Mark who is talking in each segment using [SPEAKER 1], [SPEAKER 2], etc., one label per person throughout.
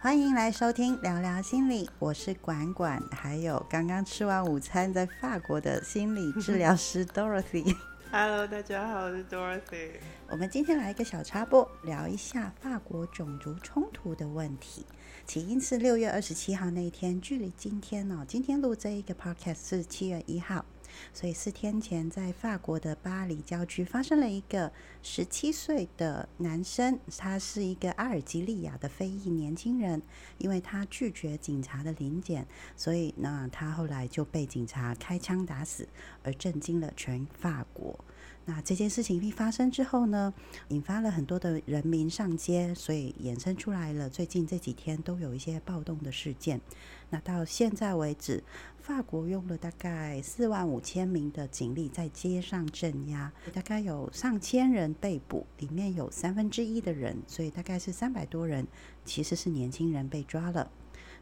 [SPEAKER 1] 欢迎来收听聊聊心理，我是管管，还有刚刚吃完午餐在法国的心理治疗师 Dorothy。
[SPEAKER 2] Hello，大家好，我是 Dorothy。
[SPEAKER 1] 我们今天来一个小插播，聊一下法国种族冲突的问题。起因是六月二十七号那一天，距离今天哦，今天录这一个 podcast 是七月一号，所以四天前在法国的巴黎郊区发生了一个十七岁的男生，他是一个阿尔及利亚的非裔年轻人，因为他拒绝警察的临检，所以呢，他后来就被警察开枪打死，而震惊了全法国。那这件事情一发生之后呢，引发了很多的人民上街，所以衍生出来了。最近这几天都有一些暴动的事件。那到现在为止，法国用了大概四万五千名的警力在街上镇压，大概有上千人被捕，里面有三分之一的人，所以大概是三百多人，其实是年轻人被抓了。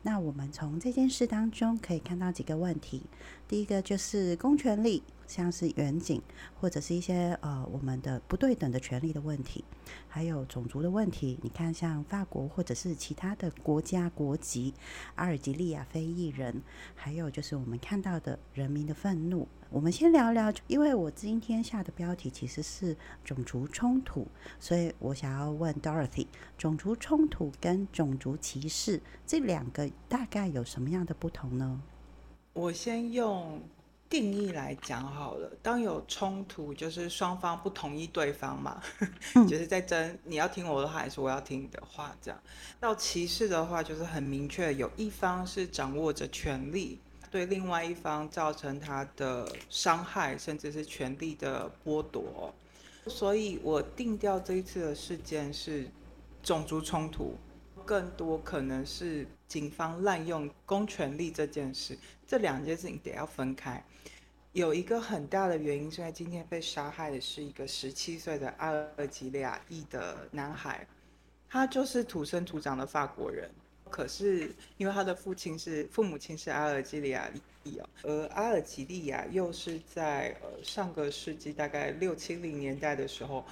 [SPEAKER 1] 那我们从这件事当中可以看到几个问题，第一个就是公权力。像是远景或者是一些呃我们的不对等的权利的问题，还有种族的问题。你看，像法国或者是其他的国家国籍，阿尔及利亚非裔人，还有就是我们看到的人民的愤怒。我们先聊聊，因为我今天下的标题其实是种族冲突，所以我想要问 Dorothy，种族冲突跟种族歧视这两个大概有什么样的不同呢？
[SPEAKER 2] 我先用。定义来讲好了，当有冲突，就是双方不同意对方嘛，就是在争你要听我的话还是我要听你的话这样。到歧视的话，就是很明确，有一方是掌握着权力，对另外一方造成他的伤害，甚至是权力的剥夺。所以我定调这一次的事件是种族冲突，更多可能是警方滥用公权力这件事。这两件事情得要分开。有一个很大的原因是在今天被杀害的是一个十七岁的阿尔及利亚裔的男孩，他就是土生土长的法国人，可是因为他的父亲是父母亲是阿尔及利亚裔哦，而阿尔及利亚又是在呃上个世纪大概六七零年代的时候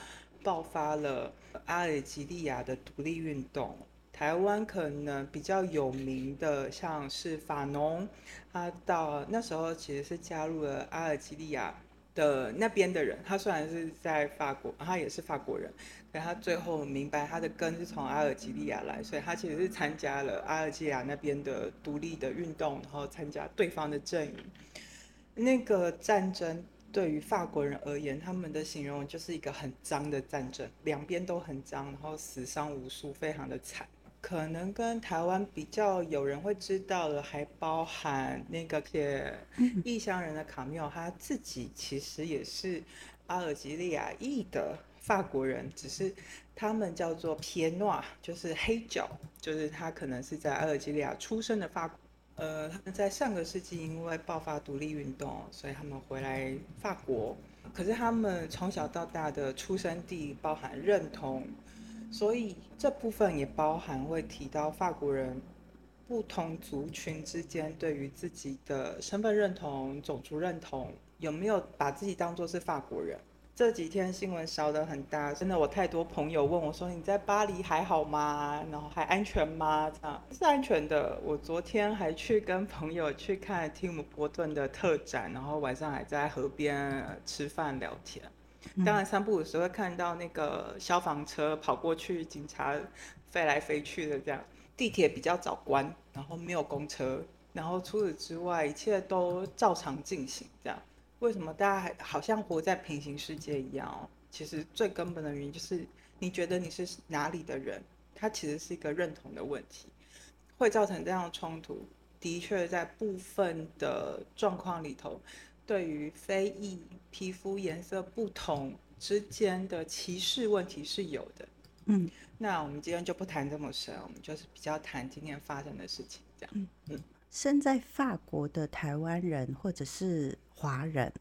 [SPEAKER 2] 爆发了阿尔及利亚的独立运动。台湾可能比较有名的，像是法农，他到那时候其实是加入了阿尔及利亚的那边的人。他虽然是在法国，他也是法国人，但他最后明白他的根是从阿尔及利亚来，所以他其实是参加了阿尔及利亚那边的独立的运动，然后参加对方的阵营。那个战争对于法国人而言，他们的形容就是一个很脏的战争，两边都很脏，然后死伤无数，非常的惨。可能跟台湾比较有人会知道的，还包含那个写异乡人的卡缪，他自己其实也是阿尔及利亚裔的法国人，只是他们叫做皮诺，就是黑脚，就是他可能是在阿尔及利亚出生的法国。呃，他们在上个世纪因为爆发独立运动，所以他们回来法国。可是他们从小到大的出生地包含认同。所以这部分也包含会提到法国人不同族群之间对于自己的身份认同、种族认同有没有把自己当作是法国人。这几天新闻烧得很大，真的我太多朋友问我说：“你在巴黎还好吗？然后还安全吗？”这样是安全的。我昨天还去跟朋友去看蒂姆·伯顿的特展，然后晚上还在河边吃饭聊天。当然，散步的时候会看到那个消防车跑过去，警察飞来飞去的这样。地铁比较早关，然后没有公车，然后除此之外，一切都照常进行。这样，为什么大家还好像活在平行世界一样哦？其实最根本的原因就是，你觉得你是哪里的人，它其实是一个认同的问题，会造成这样的冲突。的确，在部分的状况里头。对于非裔皮肤颜色不同之间的歧视问题是有的，嗯，那我们今天就不谈这么深，我们就是比较谈今天发生的事情，这样，
[SPEAKER 1] 嗯，身在法国的台湾人或者是华人。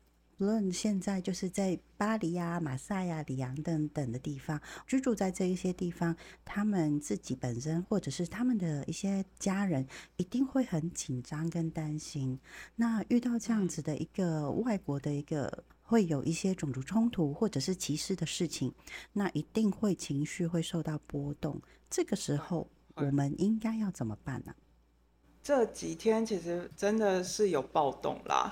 [SPEAKER 1] 无论现在就是在巴黎啊、马赛啊、里昂等等的地方居住在这一些地方，他们自己本身或者是他们的一些家人，一定会很紧张跟担心。那遇到这样子的一个外国的一个会有一些种族冲突或者是歧视的事情，那一定会情绪会受到波动。这个时候我们应该要怎么办呢？
[SPEAKER 2] 这几天其实真的是有暴动啦，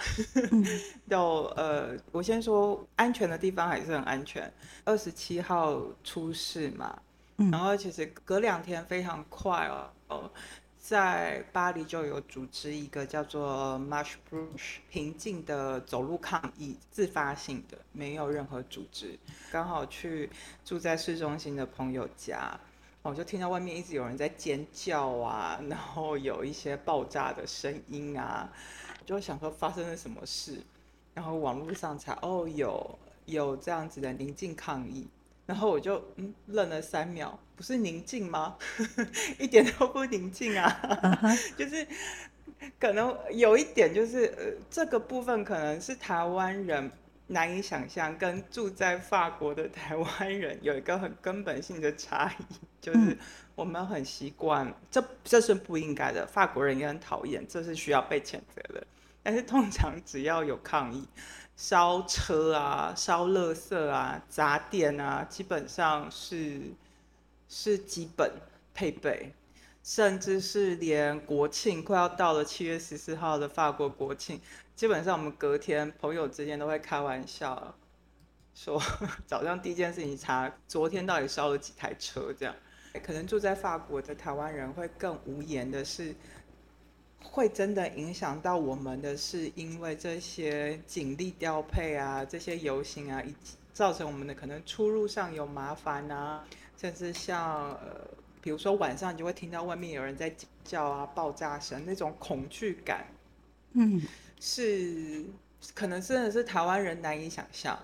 [SPEAKER 2] 有呃，我先说安全的地方还是很安全。二十七号出事嘛，然后其实隔两天非常快哦，在巴黎就有组织一个叫做 March Brush 平静的走路抗议，自发性的，没有任何组织，刚好去住在市中心的朋友家。我就听到外面一直有人在尖叫啊，然后有一些爆炸的声音啊，我就想说发生了什么事，然后网络上才哦有有这样子的宁静抗议，然后我就嗯愣了三秒，不是宁静吗？一点都不宁静啊，就是可能有一点就是呃这个部分可能是台湾人。难以想象，跟住在法国的台湾人有一个很根本性的差异，就是我们很习惯，这这是不应该的。法国人也很讨厌，这是需要被谴责的。但是通常只要有抗议，烧车啊、烧垃圾啊、砸店啊，基本上是是基本配备。甚至是连国庆快要到了七月十四号的法国国庆，基本上我们隔天朋友之间都会开玩笑，说 早上第一件事情查昨天到底烧了几台车，这样。可能住在法国的台湾人会更无言的是，会真的影响到我们的是，因为这些警力调配啊，这些游行啊，以造成我们的可能出入上有麻烦啊，甚至像呃。比如说晚上，你就会听到外面有人在叫啊，爆炸声，那种恐惧感，
[SPEAKER 1] 嗯，
[SPEAKER 2] 是可能真的是台湾人难以想象。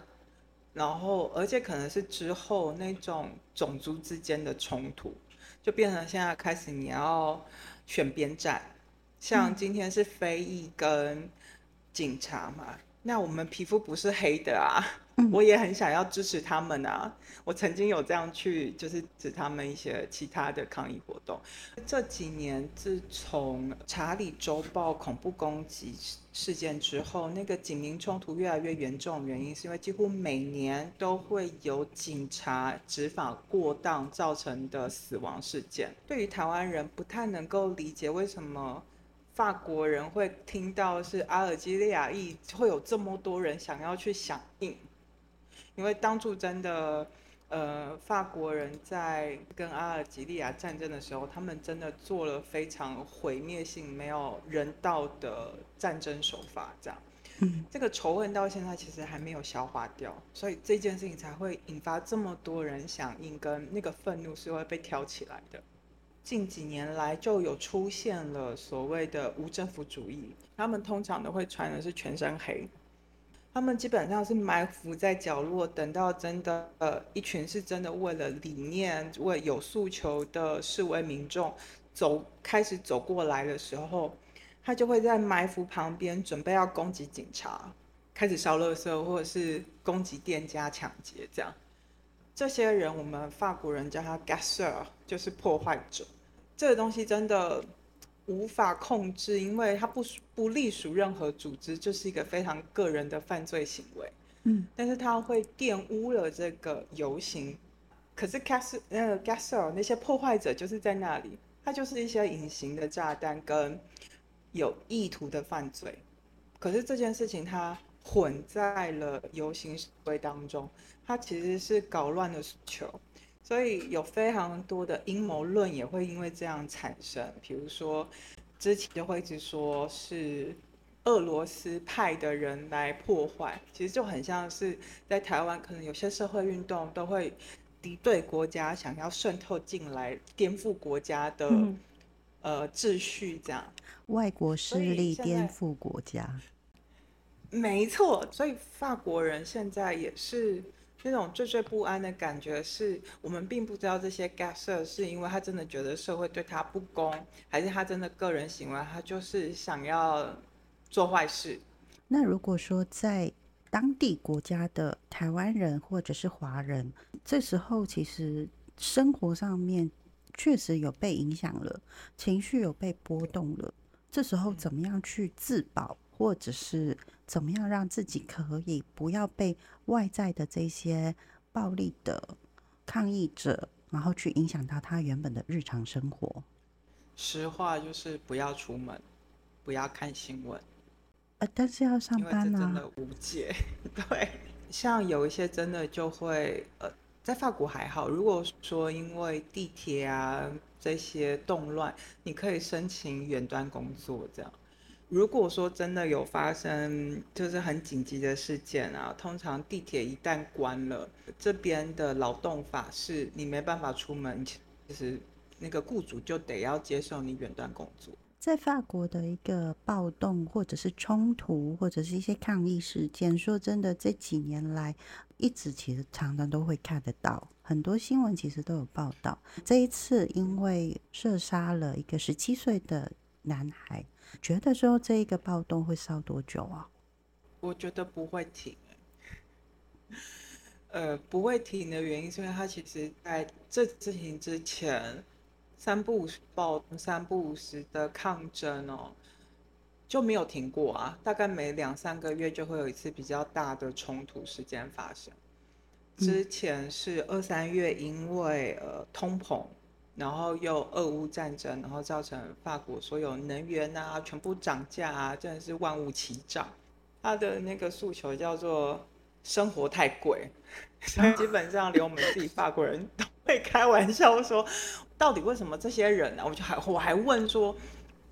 [SPEAKER 2] 然后，而且可能是之后那种种族之间的冲突，就变成现在开始你要选边站。像今天是非裔跟警察嘛，那我们皮肤不是黑的啊。我也很想要支持他们啊！我曾经有这样去，就是指他们一些其他的抗议活动。这几年，自从查理周报恐怖攻击事件之后，那个警民冲突越来越严重，原因是因为几乎每年都会有警察执法过当造成的死亡事件。对于台湾人，不太能够理解为什么法国人会听到是阿尔及利亚裔，会有这么多人想要去响应。因为当初真的，呃，法国人在跟阿尔及利亚战争的时候，他们真的做了非常毁灭性、没有人道的战争手法，这样，
[SPEAKER 1] 嗯，
[SPEAKER 2] 这个仇恨到现在其实还没有消化掉，所以这件事情才会引发这么多人响应，跟那个愤怒是会被挑起来的。近几年来就有出现了所谓的无政府主义，他们通常都会穿的是全身黑。他们基本上是埋伏在角落，等到真的呃一群是真的为了理念、为有诉求的示威民众走开始走过来的时候，他就会在埋伏旁边准备要攻击警察，开始烧垃圾或者是攻击店家、抢劫这样。这些人我们法国人叫他 g a s s e r 就是破坏者。这个东西真的。无法控制，因为它不不隶属任何组织，就是一个非常个人的犯罪行为。
[SPEAKER 1] 嗯，
[SPEAKER 2] 但是它会玷污了这个游行。可是 Gas 那个 Gasser 那些破坏者就是在那里，它就是一些隐形的炸弹跟有意图的犯罪。可是这件事情它混在了游行示威当中，它其实是搞乱了球。所以有非常多的阴谋论也会因为这样产生，比如说之前就会一直说是俄罗斯派的人来破坏，其实就很像是在台湾，可能有些社会运动都会敌对国家想要渗透进来，颠覆国家的呃秩序，这样
[SPEAKER 1] 外国势力颠覆国家，
[SPEAKER 2] 没错。所以法国人现在也是。那种惴惴不安的感觉，是我们并不知道这些 gasser 是因为他真的觉得社会对他不公，还是他真的个人行为，他就是想要做坏事。
[SPEAKER 1] 那如果说在当地国家的台湾人或者是华人，这时候其实生活上面确实有被影响了，情绪有被波动了，这时候怎么样去自保？或者是怎么样让自己可以不要被外在的这些暴力的抗议者然后去影响到他原本的日常生活。
[SPEAKER 2] 实话就是不要出门，不要看新闻。
[SPEAKER 1] 呃，但是要上班
[SPEAKER 2] 呢，真的无解。对，像有一些真的就会，呃，在法国还好。如果说因为地铁啊这些动乱，你可以申请远端工作这样。如果说真的有发生就是很紧急的事件啊，通常地铁一旦关了，这边的劳动法是你没办法出门，其实那个雇主就得要接受你远端工作。
[SPEAKER 1] 在法国的一个暴动或者是冲突或者是一些抗议事件，说真的，这几年来一直其实常常都会看得到，很多新闻其实都有报道。这一次因为射杀了一个十七岁的男孩。觉得说这一个暴动会烧多久啊？
[SPEAKER 2] 我觉得不会停。呃，不会停的原因是因为它其实在这事情之前，三不五时暴动、三不五时的抗争哦，就没有停过啊。大概每两三个月就会有一次比较大的冲突事件发生。之前是二三月，因为呃通膨。然后又俄乌战争，然后造成法国所有能源啊全部涨价啊，真的是万物齐涨。他的那个诉求叫做生活太贵，基本上连我们自己法国人都会开玩笑说，到底为什么这些人呢？我就还我还问说，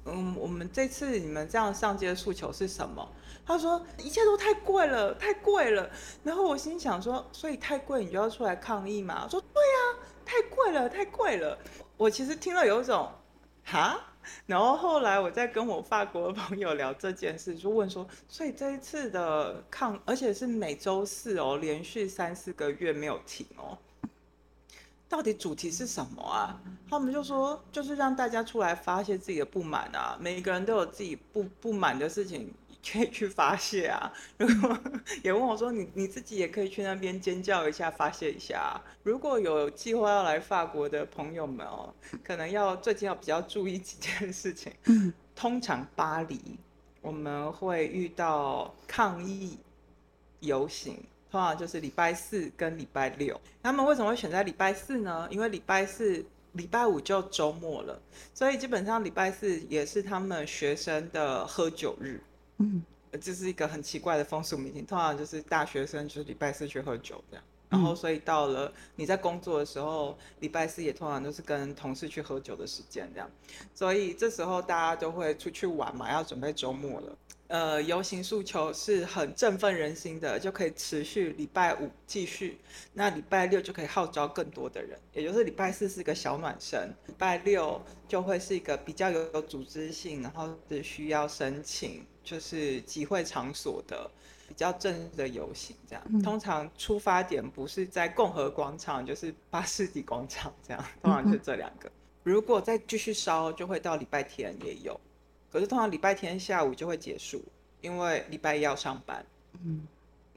[SPEAKER 2] 嗯，我们这次你们这样上街的诉求是什么？他说一切都太贵了，太贵了。然后我心想说，所以太贵你就要出来抗议嘛？说对呀。太贵了，太贵了！我其实听了有一种，哈。然后后来我在跟我法国的朋友聊这件事，就问说，所以这一次的抗，而且是每周四哦，连续三四个月没有停哦，到底主题是什么啊？他们就说，就是让大家出来发泄自己的不满啊，每个人都有自己不不满的事情。可以去发泄啊！如果 也问我说你你自己也可以去那边尖叫一下发泄一下。如果有计划要来法国的朋友们哦，可能要最近要比较注意几件事情。嗯，通常巴黎我们会遇到抗议游行，通常就是礼拜四跟礼拜六。他们为什么会选在礼拜四呢？因为礼拜四、礼拜五就周末了，所以基本上礼拜四也是他们学生的喝酒日。嗯，这是一个很奇怪的风俗民情，通常就是大学生就是礼拜四去喝酒这样，然后所以到了你在工作的时候，礼拜四也通常都是跟同事去喝酒的时间这样，所以这时候大家都会出去玩嘛，要准备周末了。呃，游行诉求是很振奋人心的，就可以持续礼拜五继续，那礼拜六就可以号召更多的人，也就是礼拜四是个小暖身，礼拜六就会是一个比较有有组织性，然后是需要申请。就是集会场所的比较正式的游行，这样通常出发点不是在共和广场，就是巴士底广场，这样通常就这两个。如果再继续烧，就会到礼拜天也有，可是通常礼拜天下午就会结束，因为礼拜一要上班。嗯，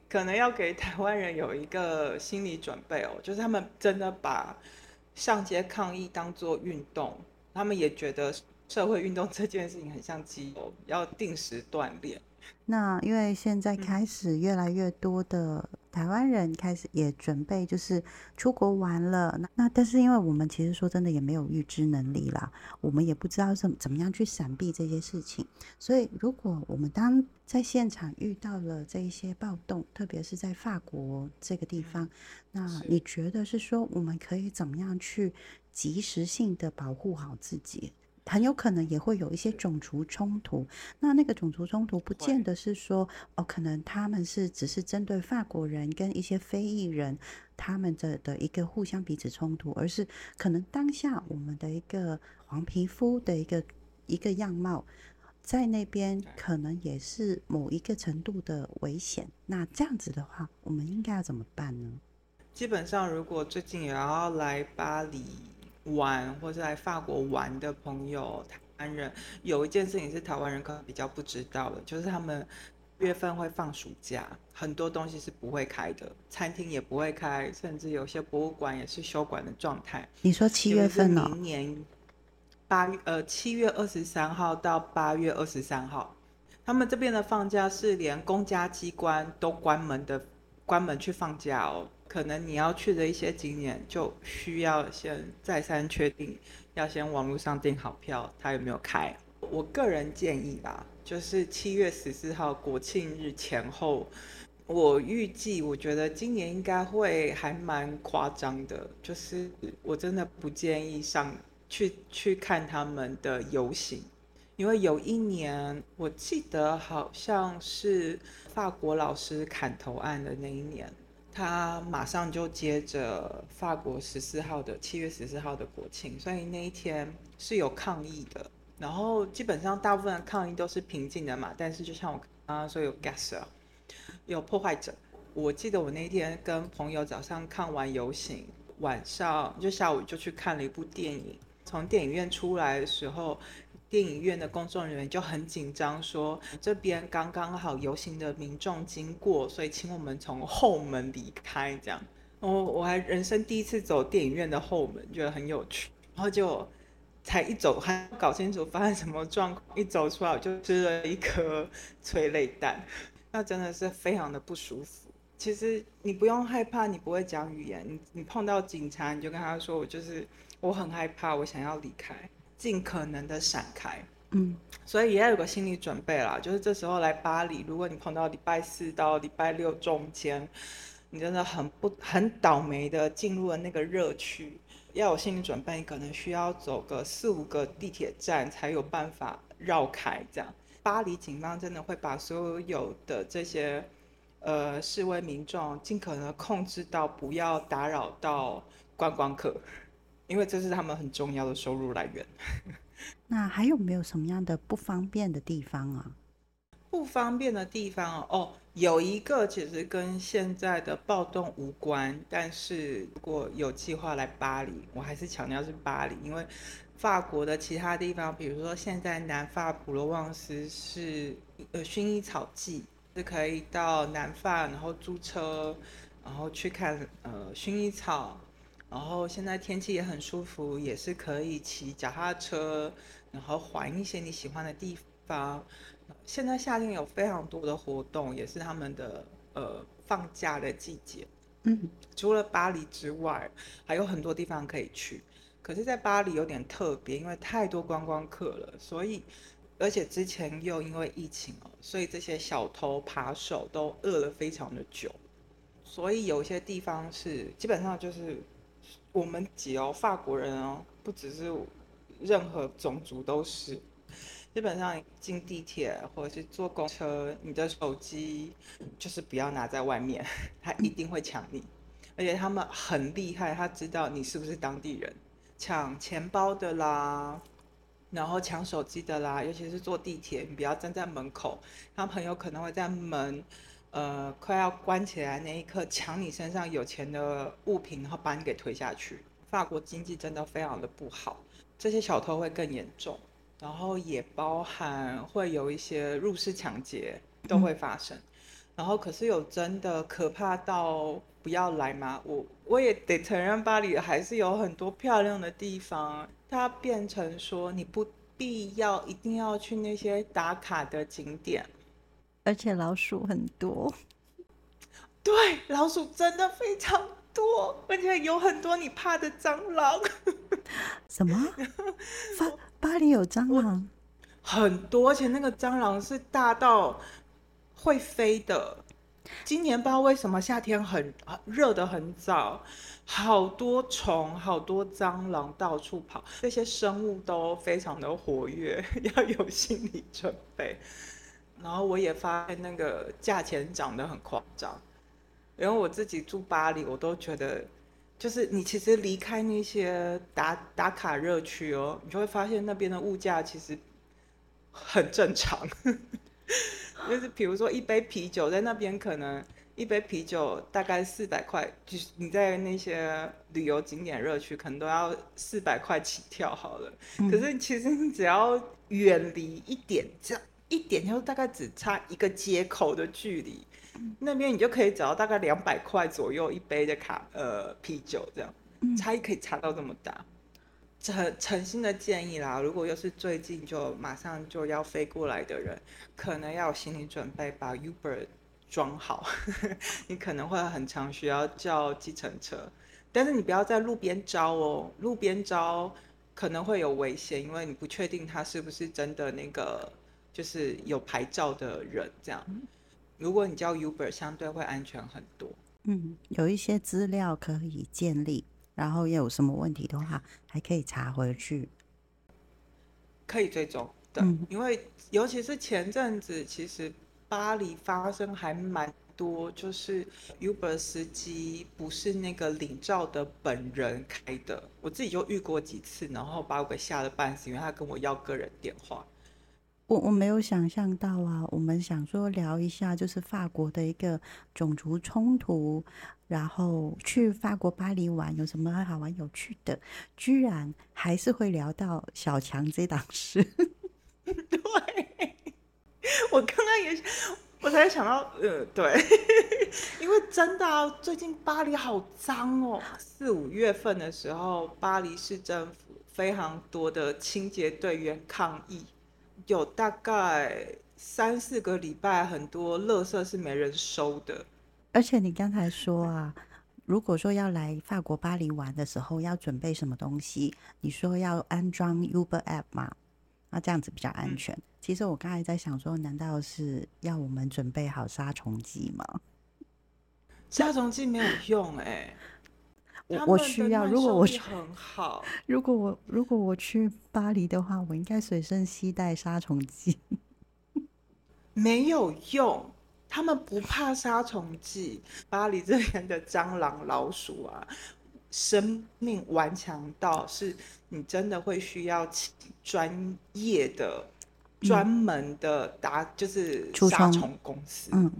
[SPEAKER 2] 可能要给台湾人有一个心理准备哦，就是他们真的把上街抗议当做运动，他们也觉得。社会运动这件事情很像肌肉，要定时锻炼。
[SPEAKER 1] 那因为现在开始越来越多的台湾人开始也准备就是出国玩了。那那但是因为我们其实说真的也没有预知能力啦，我们也不知道怎怎么样去闪避这些事情。所以如果我们当在现场遇到了这一些暴动，特别是在法国这个地方，那你觉得是说我们可以怎么样去及时性的保护好自己？很有可能也会有一些种族冲突，那那个种族冲突不见得是说哦，可能他们是只是针对法国人跟一些非裔人他们的的一个互相彼此冲突，而是可能当下我们的一个黄皮肤的一个一个样貌，在那边可能也是某一个程度的危险。那这样子的话，我们应该要怎么办呢？
[SPEAKER 2] 基本上，如果最近也要来巴黎。玩或是来法国玩的朋友，台湾人有一件事情是台湾人可能比较不知道的，就是他们月份会放暑假，很多东西是不会开的，餐厅也不会开，甚至有些博物馆也是休馆的状态。
[SPEAKER 1] 你说七月份
[SPEAKER 2] 呢？明年八月呃七月二十三号到八月二十三号，他们这边的放假是连公家机关都关门的，关门去放假哦。可能你要去的一些景点就需要先再三确定，要先网络上订好票，它有没有开。我个人建议吧，就是七月十四号国庆日前后，我预计，我觉得今年应该会还蛮夸张的，就是我真的不建议上去去看他们的游行，因为有一年我记得好像是法国老师砍头案的那一年，他马上就接着法国十四号的七月十四号的国庆，所以那一天是有抗议的。然后基本上大部分抗议都是平静的嘛，但是就像我刚刚说有 gaser，有破坏者。我记得我那天跟朋友早上看完游行，晚上就下午就去看了一部电影。从电影院出来的时候，电影院的工作人员就很紧张，说这边刚刚好游行的民众经过，所以请我们从后门离开。这样，我我还人生第一次走电影院的后门，觉得很有趣。然后就。才一走，还搞清楚发生什么状况，一走出来我就吃了一颗催泪弹，那真的是非常的不舒服。其实你不用害怕，你不会讲语言，你你碰到警察你就跟他说，我就是我很害怕，我想要离开，尽可能的闪开。嗯，所以也要有个心理准备啦，就是这时候来巴黎，如果你碰到礼拜四到礼拜六中间，你真的很不很倒霉的进入了那个热区。要有心理准备，可能需要走个四五个地铁站才有办法绕开。这样，巴黎警方真的会把所有的这些呃示威民众尽可能控制到不要打扰到观光客，因为这是他们很重要的收入来源。
[SPEAKER 1] 那还有没有什么样的不方便的地方啊？
[SPEAKER 2] 不方便的地方哦，有一个其实跟现在的暴动无关，但是如果有计划来巴黎，我还是强调是巴黎，因为法国的其他地方，比如说现在南法普罗旺斯是呃薰衣草季，是可以到南法然后租车，然后去看呃薰衣草，然后现在天气也很舒服，也是可以骑脚踏车，然后环一些你喜欢的地方。现在夏天有非常多的活动，也是他们的呃放假的季节。嗯，除了巴黎之外，还有很多地方可以去。可是，在巴黎有点特别，因为太多观光客了，所以而且之前又因为疫情哦，所以这些小偷扒手都饿了非常的久。所以有些地方是基本上就是我们几哦，法国人哦，不只是任何种族都是。基本上进地铁或者是坐公车，你的手机就是不要拿在外面，他一定会抢你。而且他们很厉害，他知道你是不是当地人，抢钱包的啦，然后抢手机的啦，尤其是坐地铁，你不要站在门口，他很有可能会在门呃快要关起来那一刻抢你身上有钱的物品，然后把你给推下去。法国经济真的非常的不好，这些小偷会更严重。然后也包含会有一些入室抢劫都会发生，然后可是有真的可怕到不要来吗？我我也得承认，巴黎还是有很多漂亮的地方。它变成说你不必要一定要去那些打卡的景点，
[SPEAKER 1] 而且老鼠很多。
[SPEAKER 2] 对，老鼠真的非常多，而且有很多你怕的蟑螂。
[SPEAKER 1] 什么？巴？巴黎有蟑螂，
[SPEAKER 2] 很多，而且那个蟑螂是大到会飞的。今年不知道为什么夏天很热的很早，好多虫，好多蟑螂到处跑，这些生物都非常的活跃，要有心理准备。然后我也发现那个价钱涨得很夸张，因为我自己住巴黎，我都觉得。就是你其实离开那些打打卡热区哦，你就会发现那边的物价其实很正常。就是比如说一杯啤酒在那边可能一杯啤酒大概四百块，就是你在那些旅游景点热区可能都要四百块起跳好了。可是其实你只要远离一点，这样一点就大概只差一个街口的距离。那边你就可以找到大概两百块左右一杯的卡呃啤酒，这样差异可以差到这么大。诚诚心的建议啦，如果又是最近就马上就要飞过来的人，可能要有心理准备，把 Uber 装好，你可能会很常需要叫计程车，但是你不要在路边招哦，路边招可能会有危险，因为你不确定他是不是真的那个就是有牌照的人这样。如果你叫 Uber，相对会安全很多。
[SPEAKER 1] 嗯，有一些资料可以建立，然后有什么问题的话，还可以查回去，
[SPEAKER 2] 可以追踪的。因为尤其是前阵子，其实巴黎发生还蛮多，就是 Uber 司机不是那个领照的本人开的，我自己就遇过几次，然后把我给吓得半死，因为他跟我要个人电话。
[SPEAKER 1] 我我没有想象到啊，我们想说聊一下，就是法国的一个种族冲突，然后去法国巴黎玩有什么好玩有趣的，居然还是会聊到小强这档事。
[SPEAKER 2] 对，我刚刚也，我才想到，呃，对，因为真的啊，最近巴黎好脏哦，四五月份的时候，巴黎市政府非常多的清洁队员抗议。有大概三四个礼拜，很多垃圾是没人收的。
[SPEAKER 1] 而且你刚才说啊，如果说要来法国巴黎玩的时候，要准备什么东西？你说要安装 Uber App 吗？那这样子比较安全。其实我刚才在想说，难道是要我们准备好杀虫剂吗？
[SPEAKER 2] 杀虫剂没有用哎。
[SPEAKER 1] 我我需要，如果我
[SPEAKER 2] 很好，
[SPEAKER 1] 如果我如果我去巴黎的话，我应该随身携带杀虫剂。
[SPEAKER 2] 没有用，他们不怕杀虫剂。巴黎这边的蟑螂、老鼠啊，生命顽强到是你真的会需要请专业的、专门的打，就是杀虫公司。嗯。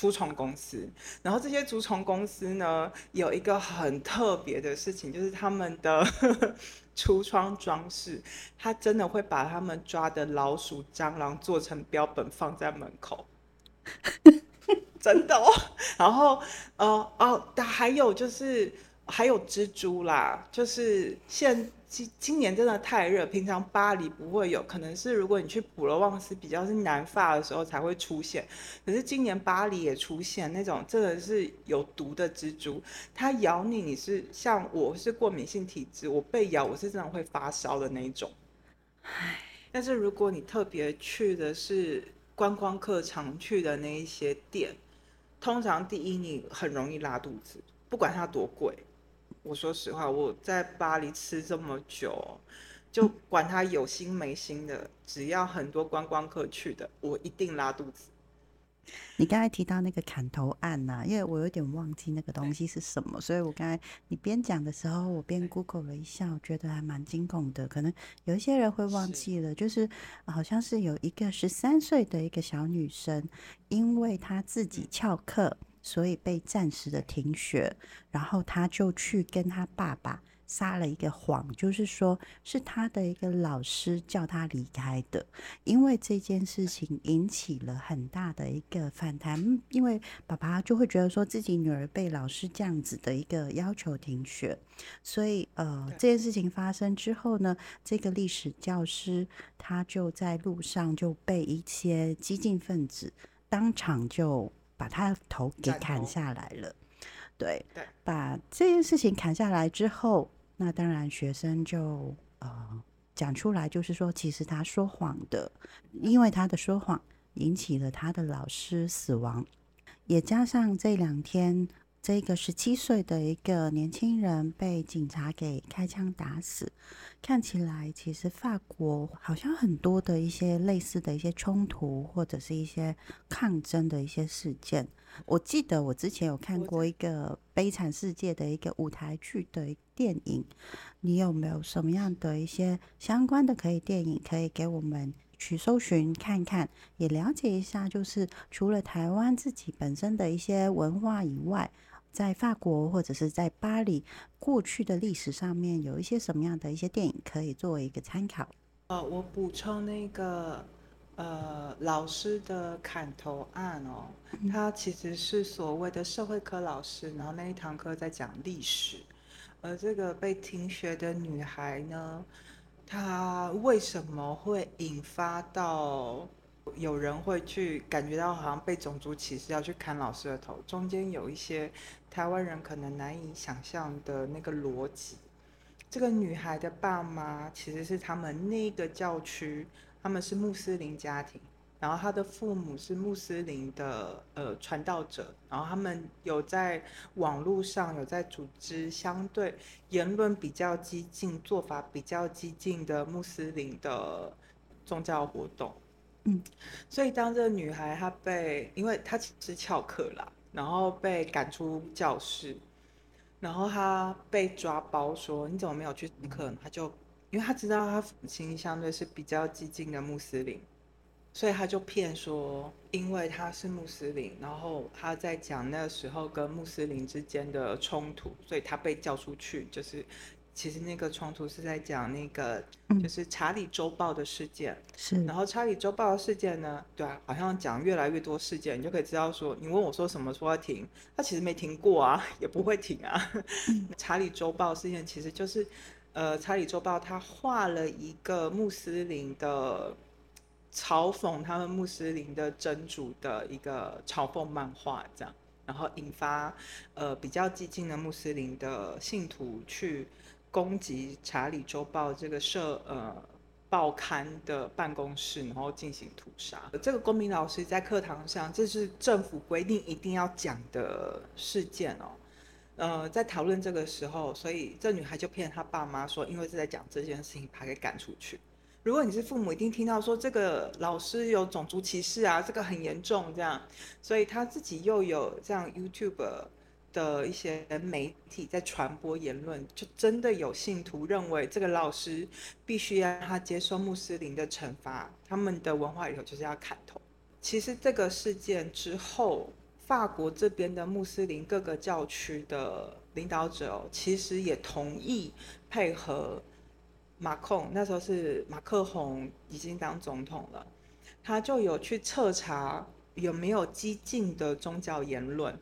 [SPEAKER 2] 除虫公司，然后这些除虫公司呢，有一个很特别的事情，就是他们的 橱窗装饰，他真的会把他们抓的老鼠、蟑螂做成标本放在门口，真的哦。然后，呃，哦，还有就是还有蜘蛛啦，就是现。今今年真的太热，平常巴黎不会有，可能是如果你去普罗旺斯比较是南法的时候才会出现。可是今年巴黎也出现那种真的是有毒的蜘蛛，它咬你，你是像我是过敏性体质，我被咬我是真的会发烧的那一种。唉，但是如果你特别去的是观光客常去的那一些店，通常第一你很容易拉肚子，不管它多贵。我说实话，我在巴黎吃这么久，就管他有心没心的，只要很多观光客去的，我一定拉肚子。
[SPEAKER 1] 你刚才提到那个砍头案呐，因为我有点忘记那个东西是什么，所以我刚才你边讲的时候，我边 Google 了一下，我觉得还蛮惊恐的。可能有一些人会忘记了，就是好像是有一个十三岁的一个小女生，因为她自己翘课。所以被暂时的停学，然后他就去跟他爸爸撒了一个谎，就是说是他的一个老师叫他离开的。因为这件事情引起了很大的一个反弹，因为爸爸就会觉得说自己女儿被老师这样子的一个要求停学，所以呃这件事情发生之后呢，这个历史教师他就在路上就被一些激进分子当场就。把他的头给砍下来了，对，把这件事情砍下来之后，那当然学生就呃讲出来，就是说其实他说谎的，因为他的说谎引起了他的老师死亡，也加上这两天。这个十七岁的一个年轻人被警察给开枪打死，看起来其实法国好像很多的一些类似的一些冲突或者是一些抗争的一些事件。我记得我之前有看过一个《悲惨世界》的一个舞台剧的电影，你有没有什么样的一些相关的可以电影可以给我们去搜寻看看，也了解一下？就是除了台湾自己本身的一些文化以外。在法国或者是在巴黎过去的历史上面，有一些什么样的一些电影可以作为一个参考？
[SPEAKER 2] 呃，我补充那个呃老师的砍头案哦，他其实是所谓的社会科老师，然后那一堂课在讲历史，而这个被停学的女孩呢，她为什么会引发到有人会去感觉到好像被种族歧视，要去砍老师的头。中间有一些台湾人可能难以想象的那个逻辑。这个女孩的爸妈其实是他们那个教区，他们是穆斯林家庭，然后他的父母是穆斯林的呃传道者，然后他们有在网络上有在组织相对言论比较激进、做法比较激进的穆斯林的宗教活动。
[SPEAKER 1] 嗯，
[SPEAKER 2] 所以当这个女孩她被，因为她其实翘课啦，然后被赶出教室，然后她被抓包说你怎么没有去上课？她就因为她知道她父亲相对是比较激进的穆斯林，所以她就骗说，因为她是穆斯林，然后她在讲那时候跟穆斯林之间的冲突，所以她被叫出去，就是。其实那个冲突是在讲那个，就是《查理周报》的事件。
[SPEAKER 1] 是。
[SPEAKER 2] 然后《查理周报》的事件呢，对啊，好像讲越来越多事件，你就可以知道说，你问我说什么说要停，他其实没停过啊，也不会停啊。《查理周报》事件其实就是，呃，《查理周报》他画了一个穆斯林的嘲讽他们穆斯林的真主的一个嘲讽漫画，这样，然后引发呃比较激进的穆斯林的信徒去。攻击《查理周报》这个社呃报刊的办公室，然后进行屠杀。这个公民老师在课堂上，这是政府规定一定要讲的事件哦。呃，在讨论这个时候，所以这女孩就骗她爸妈说，因为是在讲这件事情，把她给赶出去。如果你是父母，一定听到说这个老师有种族歧视啊，这个很严重这样。所以他自己又有这样 YouTube。的一些媒体在传播言论，就真的有信徒认为这个老师必须要让他接受穆斯林的惩罚，他们的文化里头就是要砍头。其实这个事件之后，法国这边的穆斯林各个教区的领导者其实也同意配合马控，那时候是马克宏已经当总统了，他就有去彻查有没有激进的宗教言论。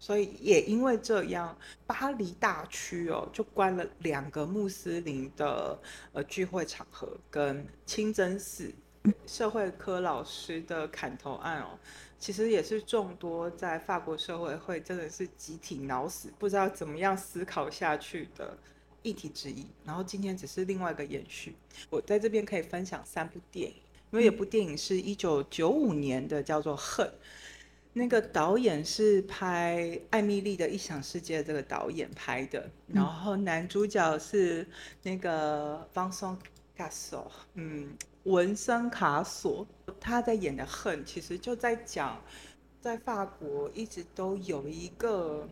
[SPEAKER 2] 所以也因为这样，巴黎大区哦就关了两个穆斯林的呃聚会场合，跟清真寺。社会科老师的砍头案哦，其实也是众多在法国社会会真的是集体脑死，不知道怎么样思考下去的议题之一。然后今天只是另外一个延续，我在这边可以分享三部电影，因为有部电影是一九九五年的，叫做《恨》。那个导演是拍《艾米丽的异想世界》这个导演拍的，然后男主角是那个方松卡索，嗯，文森卡索，他在演的《恨》，其实就在讲，在法国一直都有一个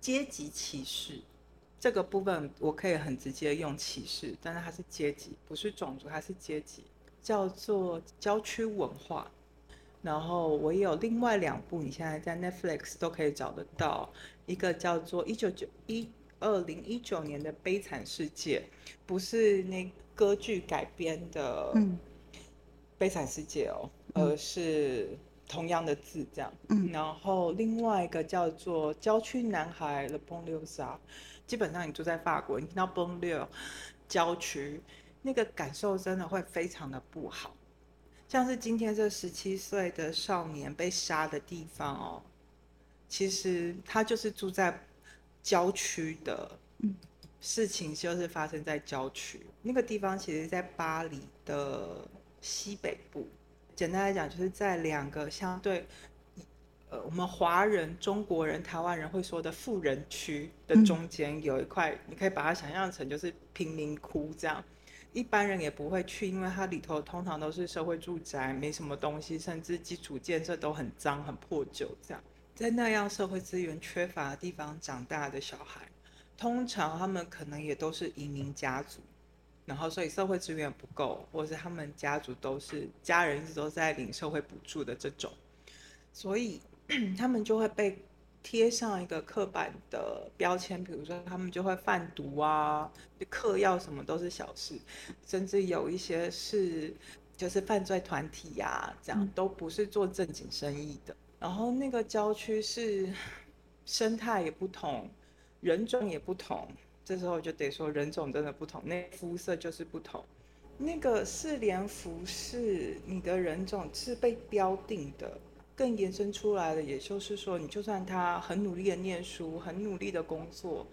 [SPEAKER 2] 阶级歧视，这个部分我可以很直接用歧视，但是它是阶级，不是种族，它是阶级，叫做郊区文化。然后我也有另外两部，你现在在 Netflix 都可以找得到，一个叫做一九九一二零一九年的《悲惨世界》，不是那歌剧改编的《悲惨世界》哦，而是同样的字这样。然后另外一个叫做《郊区男孩》的 l i e 基本上你住在法国，你听到 i e 郊区，那个感受真的会非常的不好。像是今天这十七岁的少年被杀的地方哦，其实他就是住在郊区的，事情就是发生在郊区那个地方，其实，在巴黎的西北部。简单来讲，就是在两个相对，呃，我们华人、中国人、台湾人会说的富人区的中间，有一块，你可以把它想象成就是贫民窟这样。一般人也不会去，因为它里头通常都是社会住宅，没什么东西，甚至基础建设都很脏、很破旧。这样，在那样社会资源缺乏的地方长大的小孩，通常他们可能也都是移民家族，然后所以社会资源不够，或是他们家族都是家人一直都在领社会补助的这种，所以 他们就会被。贴上一个刻板的标签，比如说他们就会贩毒啊，嗑药什么都是小事，甚至有一些是就是犯罪团体呀，这样都不是做正经生意的。然后那个郊区是生态也不同，人种也不同，这时候就得说人种真的不同，那肤色就是不同。那个四联服是你的人种是被标定的，更延伸出来的，也就是说，你就算他很努力的念书，很努力的工作，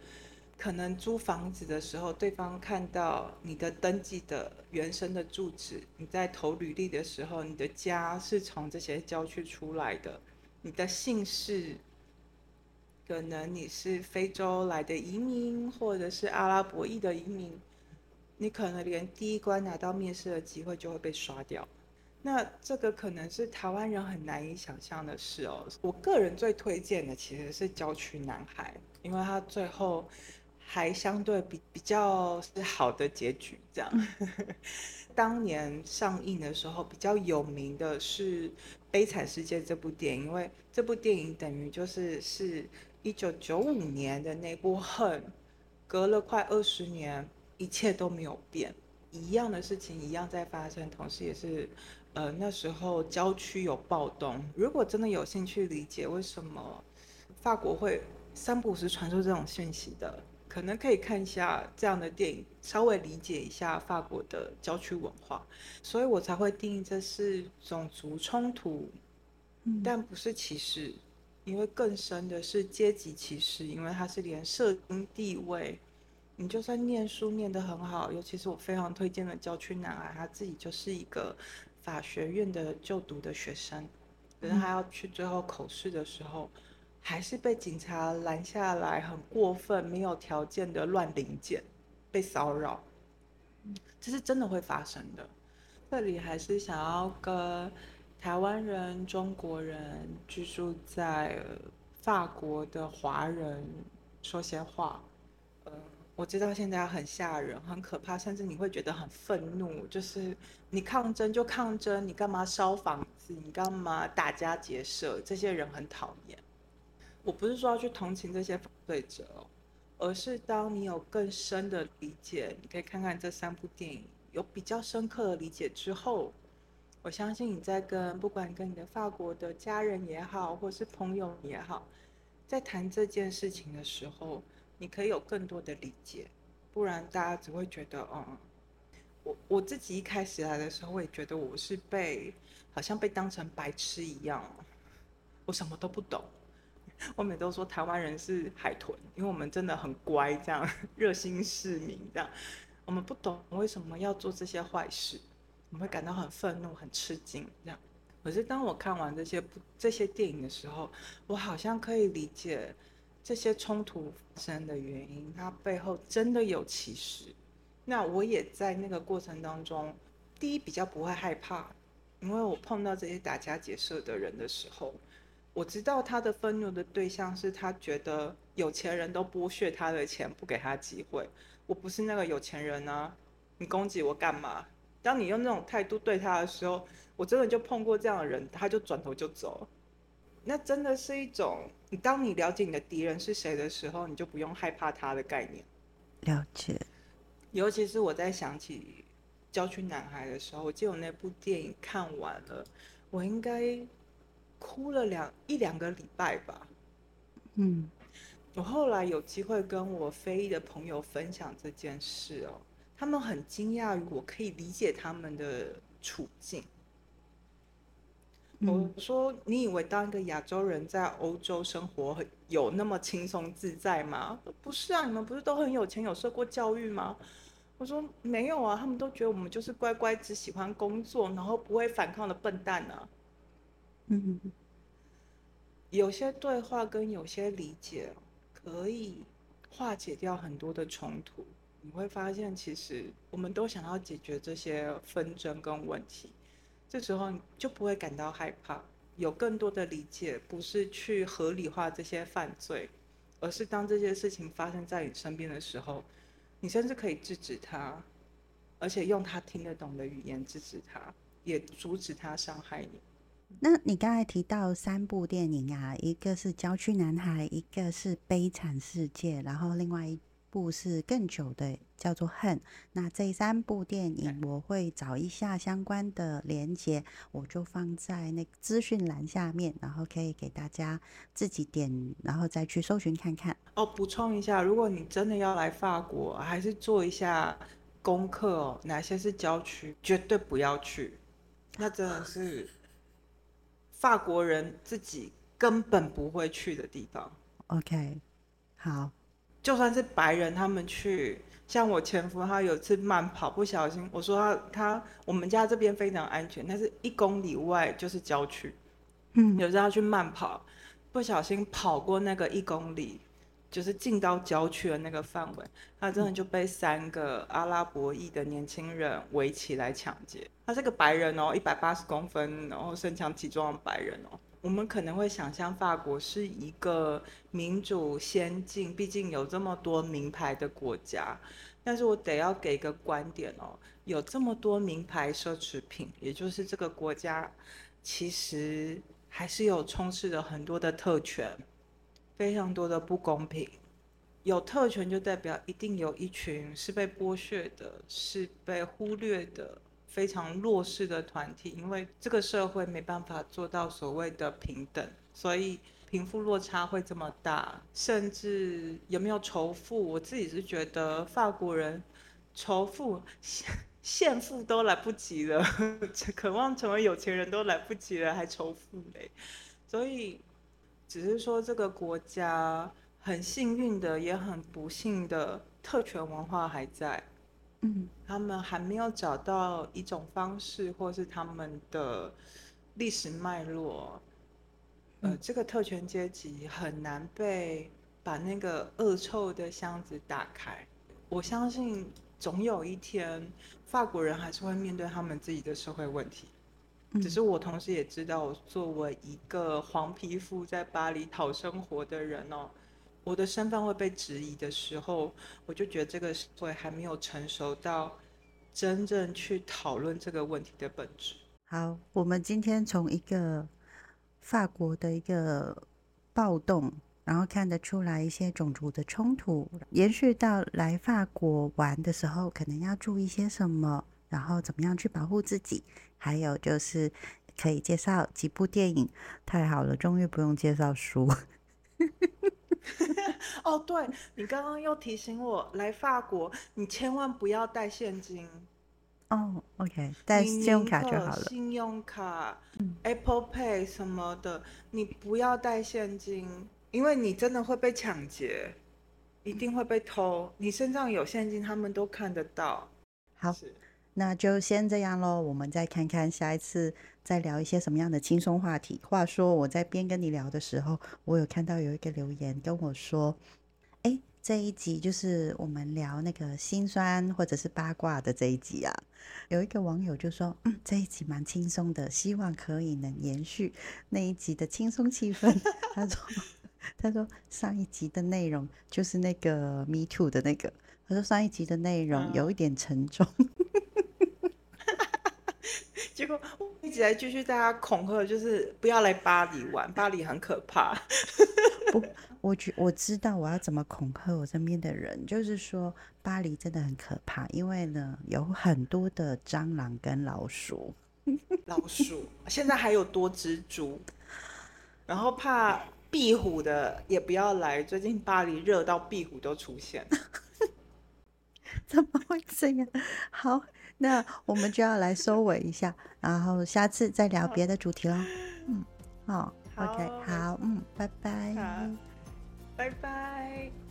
[SPEAKER 2] 可能租房子的时候，对方看到你的登记的原生的住址，你在投履历的时候，你的家是从这些郊区出来的，你的姓氏，可能你是非洲来的移民，或者是阿拉伯裔的移民。你可能连第一关拿到面试的机会就会被刷掉，那这个可能是台湾人很难以想象的事哦。我个人最推荐的其实是《郊区男孩》，因为他最后还相对比比较是好的结局。这样，当年上映的时候比较有名的是《悲惨世界》这部电影，因为这部电影等于就是是一九九五年的那部《恨》，隔了快二十年。一切都没有变，一样的事情一样在发生，同时也是，呃，那时候郊区有暴动。如果真的有兴趣理解为什么法国会三不五时传出这种讯息的，可能可以看一下这样的电影，稍微理解一下法国的郊区文化。所以我才会定义这是种族冲突，但不是歧视，因为更深的是阶级歧视，因为它是连社经地位。你就算念书念得很好，尤其是我非常推荐的郊区男孩，他自己就是一个法学院的就读的学生，可是他要去最后口试的时候，还是被警察拦下来，很过分、没有条件的乱零检，被骚扰，这是真的会发生的。这里还是想要跟台湾人、中国人居住在法国的华人说些话，呃。我知道现在很吓人、很可怕，甚至你会觉得很愤怒。就是你抗争就抗争，你干嘛烧房子？你干嘛打家劫舍？这些人很讨厌。我不是说要去同情这些犯罪者，而是当你有更深的理解，你可以看看这三部电影，有比较深刻的理解之后，我相信你在跟不管跟你的法国的家人也好，或是朋友也好，在谈这件事情的时候。你可以有更多的理解，不然大家只会觉得，嗯，我我自己一开始来的时候，我也觉得我是被好像被当成白痴一样，我什么都不懂。我每都说台湾人是海豚，因为我们真的很乖，这样 热心市民这样，我们不懂为什么要做这些坏事，我们会感到很愤怒、很吃惊这样。可是当我看完这些不这些电影的时候，我好像可以理解。这些冲突发生的原因，它背后真的有歧视。那我也在那个过程当中，第一比较不会害怕，因为我碰到这些打家劫舍的人的时候，我知道他的愤怒的对象是他觉得有钱人都剥削他的钱，不给他机会。我不是那个有钱人啊，你攻击我干嘛？当你用那种态度对他的时候，我真的就碰过这样的人，他就转头就走。那真的是一种，你当你了解你的敌人是谁的时候，你就不用害怕他的概念。
[SPEAKER 1] 了解。
[SPEAKER 2] 尤其是我在想起《郊区男孩》的时候，我记得我那部电影看完了，我应该哭了两一两个礼拜吧。
[SPEAKER 1] 嗯。
[SPEAKER 2] 我后来有机会跟我非裔的朋友分享这件事哦，他们很惊讶于我可以理解他们的处境。我说：“你以为当一个亚洲人在欧洲生活有那么轻松自在吗？不是啊，你们不是都很有钱，有受过教育吗？”我说：“没有啊，他们都觉得我们就是乖乖只喜欢工作，然后不会反抗的笨蛋呢。”
[SPEAKER 1] 嗯，
[SPEAKER 2] 有些对话跟有些理解可以化解掉很多的冲突。你会发现，其实我们都想要解决这些纷争跟问题。这时候你就不会感到害怕，有更多的理解，不是去合理化这些犯罪，而是当这些事情发生在你身边的时候，你甚至可以制止他，而且用他听得懂的语言制止他，也阻止他伤害你。
[SPEAKER 1] 那你刚才提到三部电影啊，一个是《郊区男孩》，一个是《悲惨世界》，然后另外一。部是更久的，叫做《恨》。那这三部电影，我会找一下相关的连接，我就放在那个资讯栏下面，然后可以给大家自己点，然后再去搜寻看看。
[SPEAKER 2] 哦，补充一下，如果你真的要来法国，还是做一下功课哦，哪些是郊区，绝对不要去。那真的是 法国人自己根本不会去的地方。
[SPEAKER 1] OK，好，
[SPEAKER 2] 就算是白人，他们去，像我前夫，他有次慢跑，不小心，我说他他我们家这边非常安全，但是一公里外就是郊区，
[SPEAKER 1] 嗯
[SPEAKER 2] 有时候要去慢跑，不小心跑过那个一公里，就是进到郊区的那个范围，他真的就被三个阿拉伯裔的年轻人围起来抢劫。他是个白人哦，一百八十公分，然后身强体壮的白人哦。我们可能会想象法国是一个民主先进，毕竟有这么多名牌的国家。但是我得要给个观点哦，有这么多名牌奢侈品，也就是这个国家其实还是有充斥着很多的特权，非常多的不公平。有特权就代表一定有一群是被剥削的，是被忽略的，非常弱势的团体。因为这个社会没办法做到所谓的平等，所以贫富落差会这么大。甚至有没有仇富，我自己是觉得法国人仇富。现 富都来不及了，渴望成为有钱人都来不及了，还仇富嘞。所以，只是说这个国家很幸运的，也很不幸的，特权文化还在。
[SPEAKER 1] 嗯
[SPEAKER 2] 他们还没有找到一种方式，或是他们的历史脉络。呃
[SPEAKER 1] 嗯，
[SPEAKER 2] 这个特权阶级很难被把那个恶臭的箱子打开。我相信总有一天，法国人还是会面对他们自己的社会问题。
[SPEAKER 1] 嗯，
[SPEAKER 2] 只是我同时也知道，我作为一个黄皮肤在巴黎讨生活的人哦，我的身份会被质疑的时候，我就觉得这个社会还没有成熟到真正去讨论这个问题的本质。
[SPEAKER 1] 好，我们今天从一个法国的一个暴动，然后看得出来一些种族的冲突，延续到来法国玩的时候，可能要注意些什么，然后怎么样去保护自己，还有就是可以介绍几部电影。太好了，终于不用介绍书。
[SPEAKER 2] 哦，对你刚刚又提醒我，来法国你千万不要带现金，
[SPEAKER 1] 哦，OK，带信用卡就好了。
[SPEAKER 2] 信用卡、
[SPEAKER 1] 嗯
[SPEAKER 2] Apple Pay 什么的，你不要带现金，因为你真的会被抢劫，一定会被偷。你身上有现金，他们都看得到。
[SPEAKER 1] 好，
[SPEAKER 2] 是
[SPEAKER 1] 那就先这样喽，我们再看看下一次再聊一些什么样的轻松话题。话说我在边跟你聊的时候，我有看到有一个留言跟我说，哎，这一集就是我们聊那个心酸或者是八卦的这一集啊。有一个网友就说，嗯，这一集蛮轻松的，希望可以能延续那一集的轻松气氛。他说，他说上一集的内容就是那个 Me Too 的那个。他说上一集的内容有一点沉重，
[SPEAKER 2] 结果一直在继续大家恐吓，就是不要来巴黎玩，巴黎很可怕。
[SPEAKER 1] 我觉我知道我要怎么恐吓我身边的人，就是说巴黎真的很可怕，因为呢有很多的蟑螂跟老鼠。
[SPEAKER 2] 老鼠现在还有多蜘蛛，然后怕壁虎的也不要来，最近巴黎热到壁虎都出现。
[SPEAKER 1] 怎么会这样？好，那我们就要来收尾一下，然后下次再聊别的主题喽。嗯，好，OK，
[SPEAKER 2] 好
[SPEAKER 1] 好，嗯，拜拜。
[SPEAKER 2] 好拜拜。